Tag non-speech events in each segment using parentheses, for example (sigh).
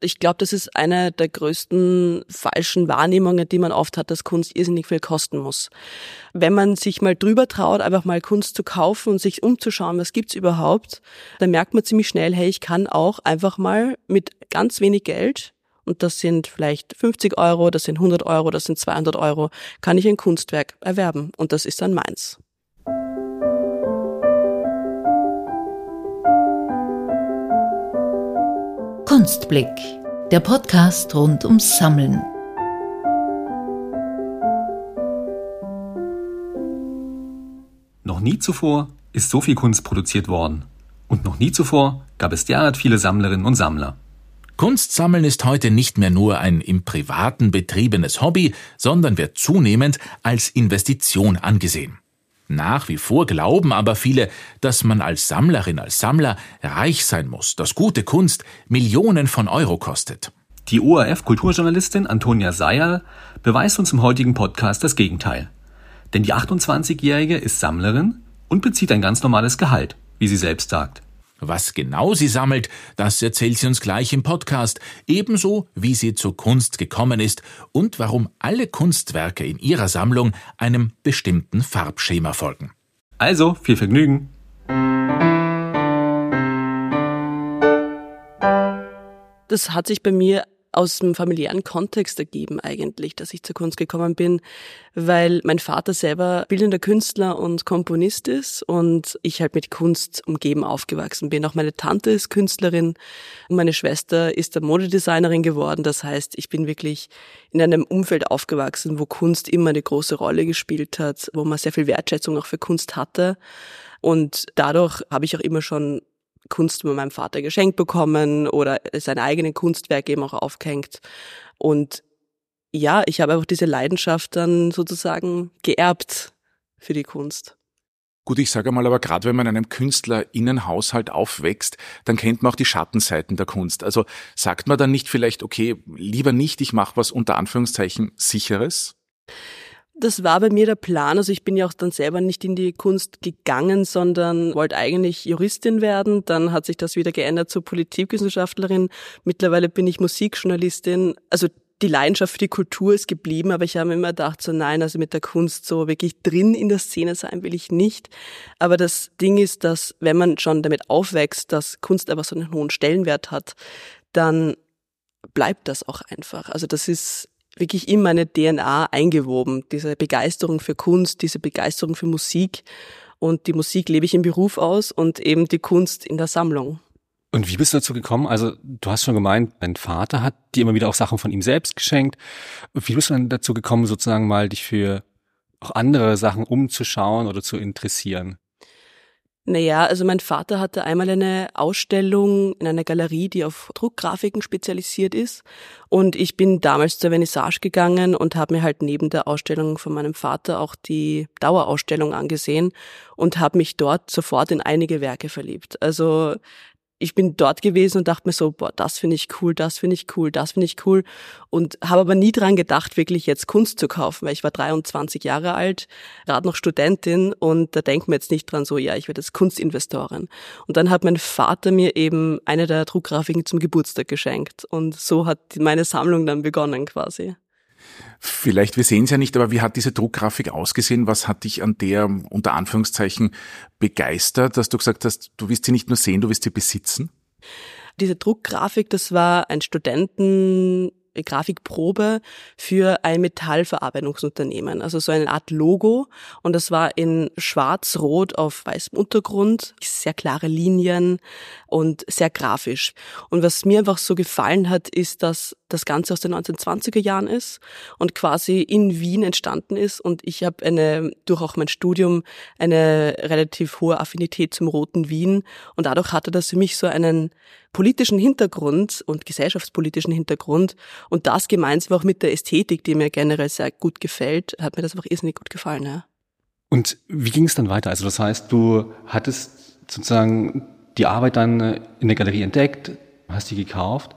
Ich glaube, das ist eine der größten falschen Wahrnehmungen, die man oft hat, dass Kunst irrsinnig viel kosten muss. Wenn man sich mal drüber traut, einfach mal Kunst zu kaufen und sich umzuschauen, was gibt's überhaupt, dann merkt man ziemlich schnell, hey, ich kann auch einfach mal mit ganz wenig Geld und das sind vielleicht 50 Euro, das sind 100 Euro, das sind 200 Euro, kann ich ein Kunstwerk erwerben und das ist dann meins. Kunstblick, der Podcast rund ums Sammeln. Noch nie zuvor ist so viel Kunst produziert worden. Und noch nie zuvor gab es derart viele Sammlerinnen und Sammler. Kunstsammeln ist heute nicht mehr nur ein im privaten betriebenes Hobby, sondern wird zunehmend als Investition angesehen. Nach wie vor glauben aber viele, dass man als Sammlerin, als Sammler reich sein muss, dass gute Kunst Millionen von Euro kostet. Die ORF-Kulturjournalistin Antonia Seyer beweist uns im heutigen Podcast das Gegenteil. Denn die 28-Jährige ist Sammlerin und bezieht ein ganz normales Gehalt, wie sie selbst sagt. Was genau sie sammelt, das erzählt sie uns gleich im Podcast, ebenso wie sie zur Kunst gekommen ist und warum alle Kunstwerke in ihrer Sammlung einem bestimmten Farbschema folgen. Also, viel Vergnügen! Das hat sich bei mir aus dem familiären Kontext ergeben eigentlich, dass ich zur Kunst gekommen bin, weil mein Vater selber bildender Künstler und Komponist ist und ich halt mit Kunst umgeben aufgewachsen bin. Auch meine Tante ist Künstlerin und meine Schwester ist dann Modedesignerin geworden. Das heißt, ich bin wirklich in einem Umfeld aufgewachsen, wo Kunst immer eine große Rolle gespielt hat, wo man sehr viel Wertschätzung auch für Kunst hatte. Und dadurch habe ich auch immer schon Kunst von meinem Vater geschenkt bekommen oder sein eigenes Kunstwerk eben auch aufgehängt. Und ja, ich habe einfach diese Leidenschaft dann sozusagen geerbt für die Kunst. Gut, ich sage mal, aber gerade wenn man in einem Künstlerinnenhaushalt aufwächst, dann kennt man auch die Schattenseiten der Kunst. Also sagt man dann nicht vielleicht, okay, lieber nicht, ich mache was unter Anführungszeichen sicheres? Das war bei mir der Plan. Also ich bin ja auch dann selber nicht in die Kunst gegangen, sondern wollte eigentlich Juristin werden. Dann hat sich das wieder geändert zur Politikwissenschaftlerin. Mittlerweile bin ich Musikjournalistin. Also die Leidenschaft für die Kultur ist geblieben, aber ich habe immer gedacht, so nein, also mit der Kunst so wirklich drin in der Szene sein will ich nicht. Aber das Ding ist, dass wenn man schon damit aufwächst, dass Kunst einfach so einen hohen Stellenwert hat, dann bleibt das auch einfach. Also das ist wirklich in meine DNA eingewoben, diese Begeisterung für Kunst, diese Begeisterung für Musik. Und die Musik lebe ich im Beruf aus und eben die Kunst in der Sammlung. Und wie bist du dazu gekommen? Also du hast schon gemeint, dein Vater hat dir immer wieder auch Sachen von ihm selbst geschenkt. Wie bist du dann dazu gekommen, sozusagen mal dich für auch andere Sachen umzuschauen oder zu interessieren? Naja, also mein Vater hatte einmal eine Ausstellung in einer Galerie, die auf Druckgrafiken spezialisiert ist. Und ich bin damals zur Vernissage gegangen und habe mir halt neben der Ausstellung von meinem Vater auch die Dauerausstellung angesehen und habe mich dort sofort in einige Werke verliebt. Also ich bin dort gewesen und dachte mir so, boah, das finde ich cool, das finde ich cool, das finde ich cool und habe aber nie dran gedacht, wirklich jetzt Kunst zu kaufen, weil ich war 23 Jahre alt, gerade noch Studentin und da denkt man jetzt nicht dran so, ja, ich werde jetzt Kunstinvestorin. Und dann hat mein Vater mir eben eine der Druckgrafiken zum Geburtstag geschenkt und so hat meine Sammlung dann begonnen quasi. Vielleicht, wir sehen es ja nicht, aber wie hat diese Druckgrafik ausgesehen? Was hat dich an der unter Anführungszeichen begeistert, dass du gesagt hast, du willst sie nicht nur sehen, du willst sie besitzen? Diese Druckgrafik, das war ein Studenten Grafikprobe für ein Metallverarbeitungsunternehmen. Also so eine Art Logo. Und das war in schwarz-rot auf weißem Untergrund, sehr klare Linien und sehr grafisch. Und was mir einfach so gefallen hat, ist, dass das Ganze aus den 1920er Jahren ist und quasi in Wien entstanden ist. Und ich habe eine, durch auch mein Studium, eine relativ hohe Affinität zum roten Wien. Und dadurch hatte das für mich so einen politischen Hintergrund und gesellschaftspolitischen Hintergrund. Und das gemeinsam auch mit der Ästhetik, die mir generell sehr gut gefällt, hat mir das einfach irrsinnig gut gefallen. Ja. Und wie ging es dann weiter? Also das heißt, du hattest sozusagen die Arbeit dann in der Galerie entdeckt, hast die gekauft.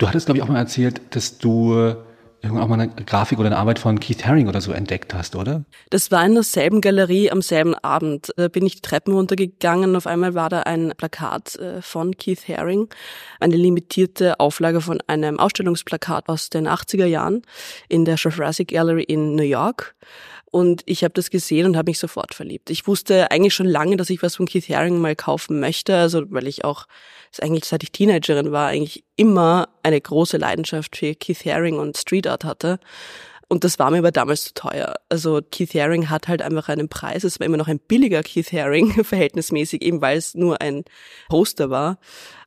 Du hattest, glaube ich, auch mal erzählt, dass du irgendwann auch mal eine Grafik oder eine Arbeit von Keith Haring oder so entdeckt hast, oder? Das war in derselben Galerie am selben Abend. Da bin ich die Treppen runtergegangen. Auf einmal war da ein Plakat äh, von Keith Haring, eine limitierte Auflage von einem Ausstellungsplakat aus den 80er Jahren in der Jurassic Gallery in New York. Und ich habe das gesehen und habe mich sofort verliebt. Ich wusste eigentlich schon lange, dass ich was von Keith Haring mal kaufen möchte, also weil ich auch, eigentlich seit ich Teenagerin war, eigentlich immer eine große Leidenschaft für Keith Haring und Street Art hatte. Und das war mir aber damals zu teuer. Also Keith Haring hat halt einfach einen Preis. Es war immer noch ein billiger Keith Haring, (laughs) verhältnismäßig, eben weil es nur ein Poster war.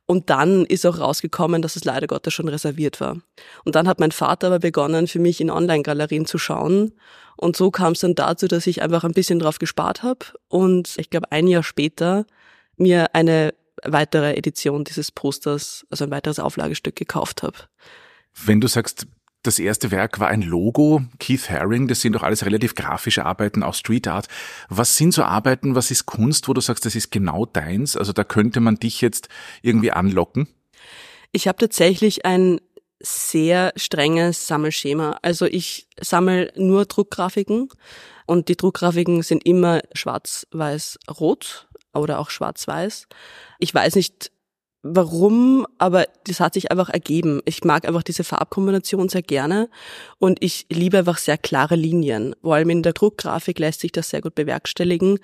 Und dann ist auch rausgekommen, dass es leider Gottes schon reserviert war. Und dann hat mein Vater aber begonnen, für mich in Online-Galerien zu schauen. Und so kam es dann dazu, dass ich einfach ein bisschen drauf gespart habe und ich glaube ein Jahr später mir eine weitere Edition dieses Posters, also ein weiteres Auflagestück gekauft habe. Wenn du sagst, das erste Werk war ein Logo, Keith Haring, das sind doch alles relativ grafische Arbeiten, auch Street Art. Was sind so Arbeiten, was ist Kunst, wo du sagst, das ist genau deins? Also da könnte man dich jetzt irgendwie anlocken? Ich habe tatsächlich ein sehr strenges Sammelschema. Also ich sammle nur Druckgrafiken und die Druckgrafiken sind immer schwarz-weiß-rot oder auch schwarz-weiß. Ich weiß nicht, warum, aber das hat sich einfach ergeben. Ich mag einfach diese Farbkombination sehr gerne und ich liebe einfach sehr klare Linien. Vor allem in der Druckgrafik lässt sich das sehr gut bewerkstelligen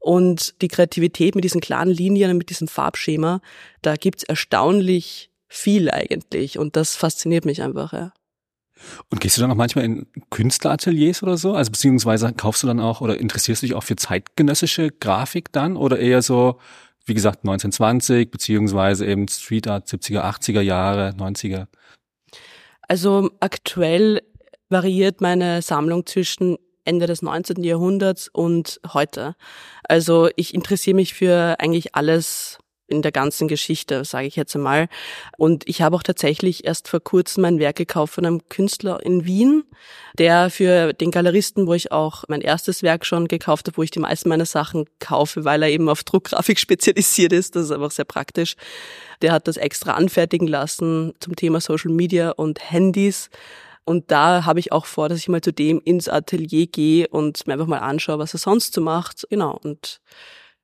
und die Kreativität mit diesen klaren Linien und mit diesem Farbschema, da gibt's erstaunlich viel eigentlich und das fasziniert mich einfach, ja. Und gehst du dann auch manchmal in Künstlerateliers oder so? Also beziehungsweise kaufst du dann auch oder interessierst du dich auch für zeitgenössische Grafik dann oder eher so, wie gesagt, 1920 beziehungsweise eben Street Art 70er, 80er Jahre, 90er? Also aktuell variiert meine Sammlung zwischen Ende des 19. Jahrhunderts und heute. Also ich interessiere mich für eigentlich alles in der ganzen Geschichte, sage ich jetzt einmal. Und ich habe auch tatsächlich erst vor kurzem ein Werk gekauft von einem Künstler in Wien, der für den Galeristen, wo ich auch mein erstes Werk schon gekauft habe, wo ich die meisten meiner Sachen kaufe, weil er eben auf Druckgrafik (laughs) spezialisiert ist. Das ist einfach sehr praktisch. Der hat das extra anfertigen lassen zum Thema Social Media und Handys. Und da habe ich auch vor, dass ich mal zu dem ins Atelier gehe und mir einfach mal anschaue, was er sonst so macht. Genau. Und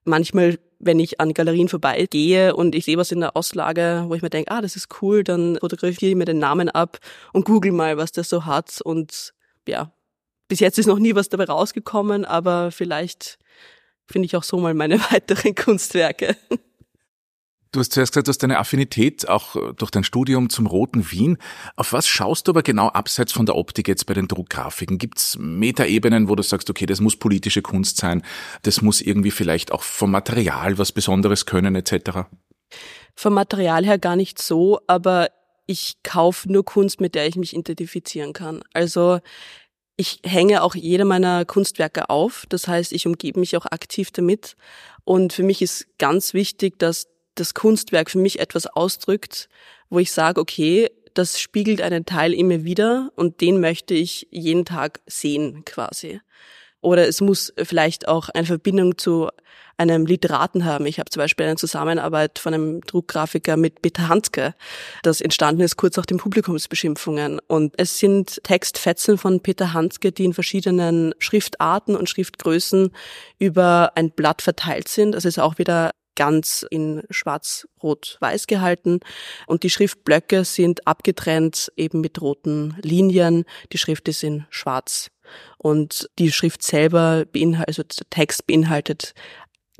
manchmal wenn ich an Galerien vorbeigehe und ich sehe was in der Auslage, wo ich mir denke, ah, das ist cool, dann fotografiere ich mir den Namen ab und google mal, was der so hat. Und ja, bis jetzt ist noch nie was dabei rausgekommen, aber vielleicht finde ich auch so mal meine (laughs) weiteren Kunstwerke. Du hast zuerst gesagt, du hast deine Affinität auch äh, durch dein Studium zum Roten Wien. Auf was schaust du aber genau abseits von der Optik jetzt bei den Druckgrafiken? Gibt's Metaebenen, wo du sagst, okay, das muss politische Kunst sein, das muss irgendwie vielleicht auch vom Material was Besonderes können etc.? Vom Material her gar nicht so, aber ich kaufe nur Kunst, mit der ich mich identifizieren kann. Also ich hänge auch jede meiner Kunstwerke auf. Das heißt, ich umgebe mich auch aktiv damit. Und für mich ist ganz wichtig, dass das Kunstwerk für mich etwas ausdrückt, wo ich sage, okay, das spiegelt einen Teil in mir wieder und den möchte ich jeden Tag sehen quasi. Oder es muss vielleicht auch eine Verbindung zu einem Literaten haben. Ich habe zum Beispiel eine Zusammenarbeit von einem Druckgrafiker mit Peter Hanske, das entstanden ist kurz nach den Publikumsbeschimpfungen. Und es sind Textfetzen von Peter Hanske, die in verschiedenen Schriftarten und Schriftgrößen über ein Blatt verteilt sind. Das ist auch wieder ganz in schwarz-rot-weiß gehalten und die Schriftblöcke sind abgetrennt eben mit roten Linien. Die Schrift ist in schwarz und die Schrift selber beinhaltet, also der Text beinhaltet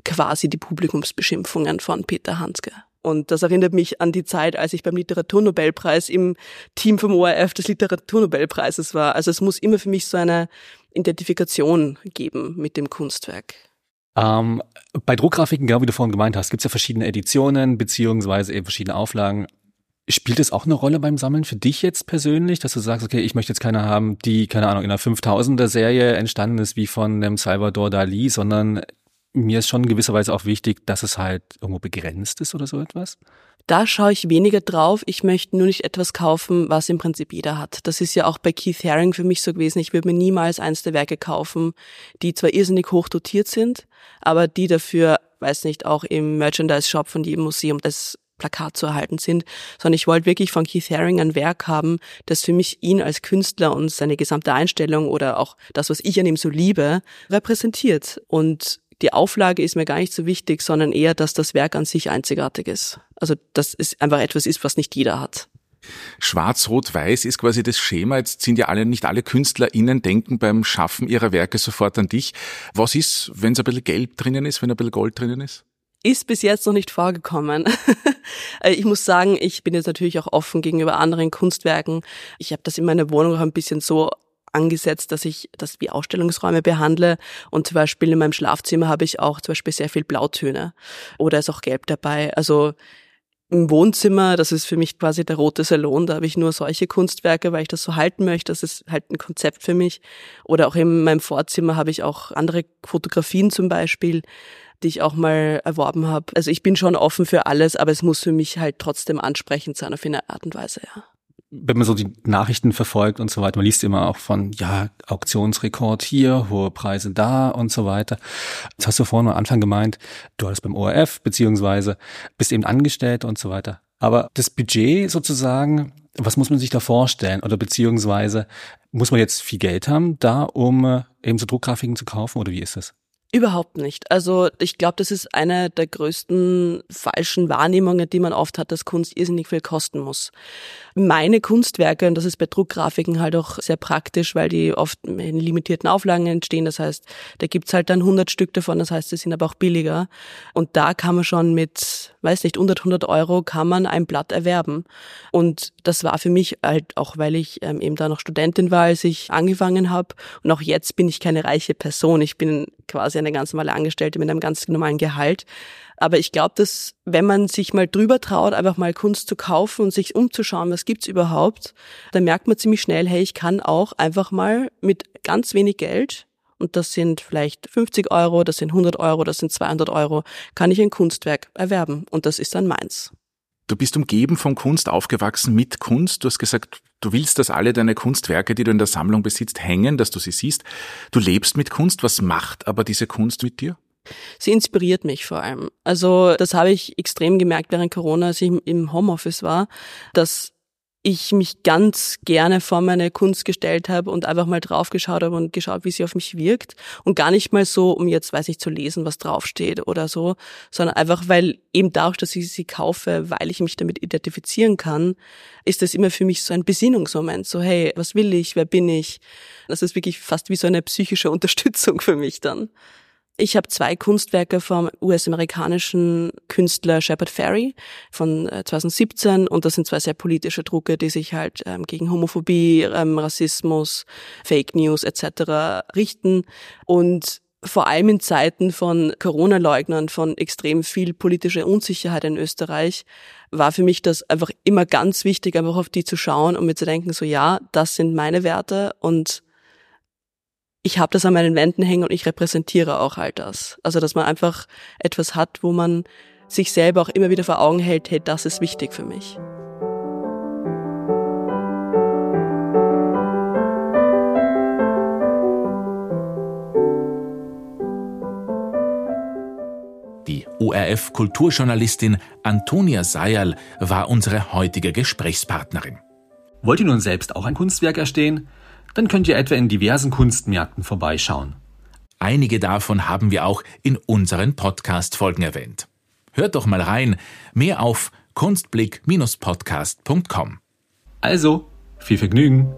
quasi die Publikumsbeschimpfungen von Peter Hanske. Und das erinnert mich an die Zeit, als ich beim Literaturnobelpreis im Team vom ORF des Literaturnobelpreises war. Also es muss immer für mich so eine Identifikation geben mit dem Kunstwerk. Ähm, bei Druckgrafiken, genau wie du vorhin gemeint hast, gibt es ja verschiedene Editionen beziehungsweise eben verschiedene Auflagen. Spielt es auch eine Rolle beim Sammeln für dich jetzt persönlich, dass du sagst, okay, ich möchte jetzt keine haben, die, keine Ahnung, in einer 5000er Serie entstanden ist wie von dem Salvador Dali, sondern mir ist schon in gewisser Weise auch wichtig, dass es halt irgendwo begrenzt ist oder so etwas? Da schaue ich weniger drauf. Ich möchte nur nicht etwas kaufen, was im Prinzip jeder hat. Das ist ja auch bei Keith Haring für mich so gewesen. Ich würde mir niemals eins der Werke kaufen, die zwar irrsinnig hoch dotiert sind, aber die dafür, weiß nicht, auch im Merchandise-Shop von jedem Museum das Plakat zu erhalten sind, sondern ich wollte wirklich von Keith Haring ein Werk haben, das für mich ihn als Künstler und seine gesamte Einstellung oder auch das, was ich an ihm so liebe, repräsentiert. Und die Auflage ist mir gar nicht so wichtig, sondern eher, dass das Werk an sich einzigartig ist. Also, dass es einfach etwas ist, was nicht jeder hat. Schwarz-Rot-Weiß ist quasi das Schema. Jetzt sind ja alle, nicht alle KünstlerInnen denken beim Schaffen ihrer Werke sofort an dich. Was ist, wenn es ein bisschen Gelb drinnen ist, wenn ein bisschen Gold drinnen ist? Ist bis jetzt noch nicht vorgekommen. (laughs) ich muss sagen, ich bin jetzt natürlich auch offen gegenüber anderen Kunstwerken. Ich habe das in meiner Wohnung auch ein bisschen so angesetzt, dass ich das wie Ausstellungsräume behandle. Und zum Beispiel in meinem Schlafzimmer habe ich auch zum Beispiel sehr viel Blautöne oder ist auch Gelb dabei. Also im Wohnzimmer, das ist für mich quasi der rote Salon, da habe ich nur solche Kunstwerke, weil ich das so halten möchte. Das ist halt ein Konzept für mich. Oder auch in meinem Vorzimmer habe ich auch andere Fotografien zum Beispiel, die ich auch mal erworben habe. Also ich bin schon offen für alles, aber es muss für mich halt trotzdem ansprechend sein auf eine Art und Weise, ja wenn man so die Nachrichten verfolgt und so weiter, man liest immer auch von, ja, Auktionsrekord hier, hohe Preise da und so weiter. Das hast du vorhin am Anfang gemeint, du hattest beim ORF, beziehungsweise bist eben angestellt und so weiter. Aber das Budget sozusagen, was muss man sich da vorstellen? Oder beziehungsweise muss man jetzt viel Geld haben, da um äh, eben so Druckgrafiken zu kaufen oder wie ist das? Überhaupt nicht. Also ich glaube, das ist eine der größten falschen Wahrnehmungen, die man oft hat, dass Kunst irrsinnig viel kosten muss. Meine Kunstwerke, und das ist bei Druckgrafiken halt auch sehr praktisch, weil die oft in limitierten Auflagen entstehen. Das heißt, da gibt's halt dann 100 Stück davon, das heißt, sie sind aber auch billiger. Und da kann man schon mit, weiß nicht, 100, 100 Euro kann man ein Blatt erwerben. Und das war für mich halt auch, weil ich ähm, eben da noch Studentin war, als ich angefangen habe. Und auch jetzt bin ich keine reiche Person. Ich bin quasi eine ganz normale Angestellte mit einem ganz normalen Gehalt. Aber ich glaube, dass wenn man sich mal drüber traut, einfach mal Kunst zu kaufen und sich umzuschauen, was gibt's überhaupt, dann merkt man ziemlich schnell, hey, ich kann auch einfach mal mit ganz wenig Geld und das sind vielleicht 50 Euro, das sind 100 Euro, das sind 200 Euro, kann ich ein Kunstwerk erwerben und das ist dann meins. Du bist umgeben von Kunst aufgewachsen mit Kunst. Du hast gesagt, du willst, dass alle deine Kunstwerke, die du in der Sammlung besitzt, hängen, dass du sie siehst. Du lebst mit Kunst. Was macht aber diese Kunst mit dir? Sie inspiriert mich vor allem. Also das habe ich extrem gemerkt während Corona, als ich im Homeoffice war, dass ich mich ganz gerne vor meine Kunst gestellt habe und einfach mal draufgeschaut habe und geschaut, wie sie auf mich wirkt. Und gar nicht mal so, um jetzt, weiß ich, zu lesen, was draufsteht oder so, sondern einfach, weil eben dadurch, dass ich sie kaufe, weil ich mich damit identifizieren kann, ist das immer für mich so ein Besinnungsmoment. So, hey, was will ich? Wer bin ich? Das ist wirklich fast wie so eine psychische (laughs) Unterstützung für mich dann. Ich habe zwei Kunstwerke vom US-amerikanischen Künstler Shepard Ferry von 2017 äh, und das sind zwei sehr politische Drucke, die sich halt ähm, gegen Homophobie, ähm, Rassismus, Fake News etc. richten und vor allem in Zeiten von Corona-Leugnern, von extrem viel politischer Unsicherheit in Österreich, war für mich das einfach immer ganz wichtig, einfach auf die zu schauen und mir zu denken, so ja, das sind meine Werte und ich habe das an meinen Wänden hängen und ich repräsentiere auch all das. Also dass man einfach etwas hat, wo man sich selber auch immer wieder vor Augen hält, hey, das ist wichtig für mich. Die ORF-Kulturjournalistin Antonia Seierl war unsere heutige Gesprächspartnerin. Wollt ihr nun selbst auch ein Kunstwerk erstehen? Dann könnt ihr etwa in diversen Kunstmärkten vorbeischauen. Einige davon haben wir auch in unseren Podcast-Folgen erwähnt. Hört doch mal rein. Mehr auf kunstblick-podcast.com. Also, viel Vergnügen!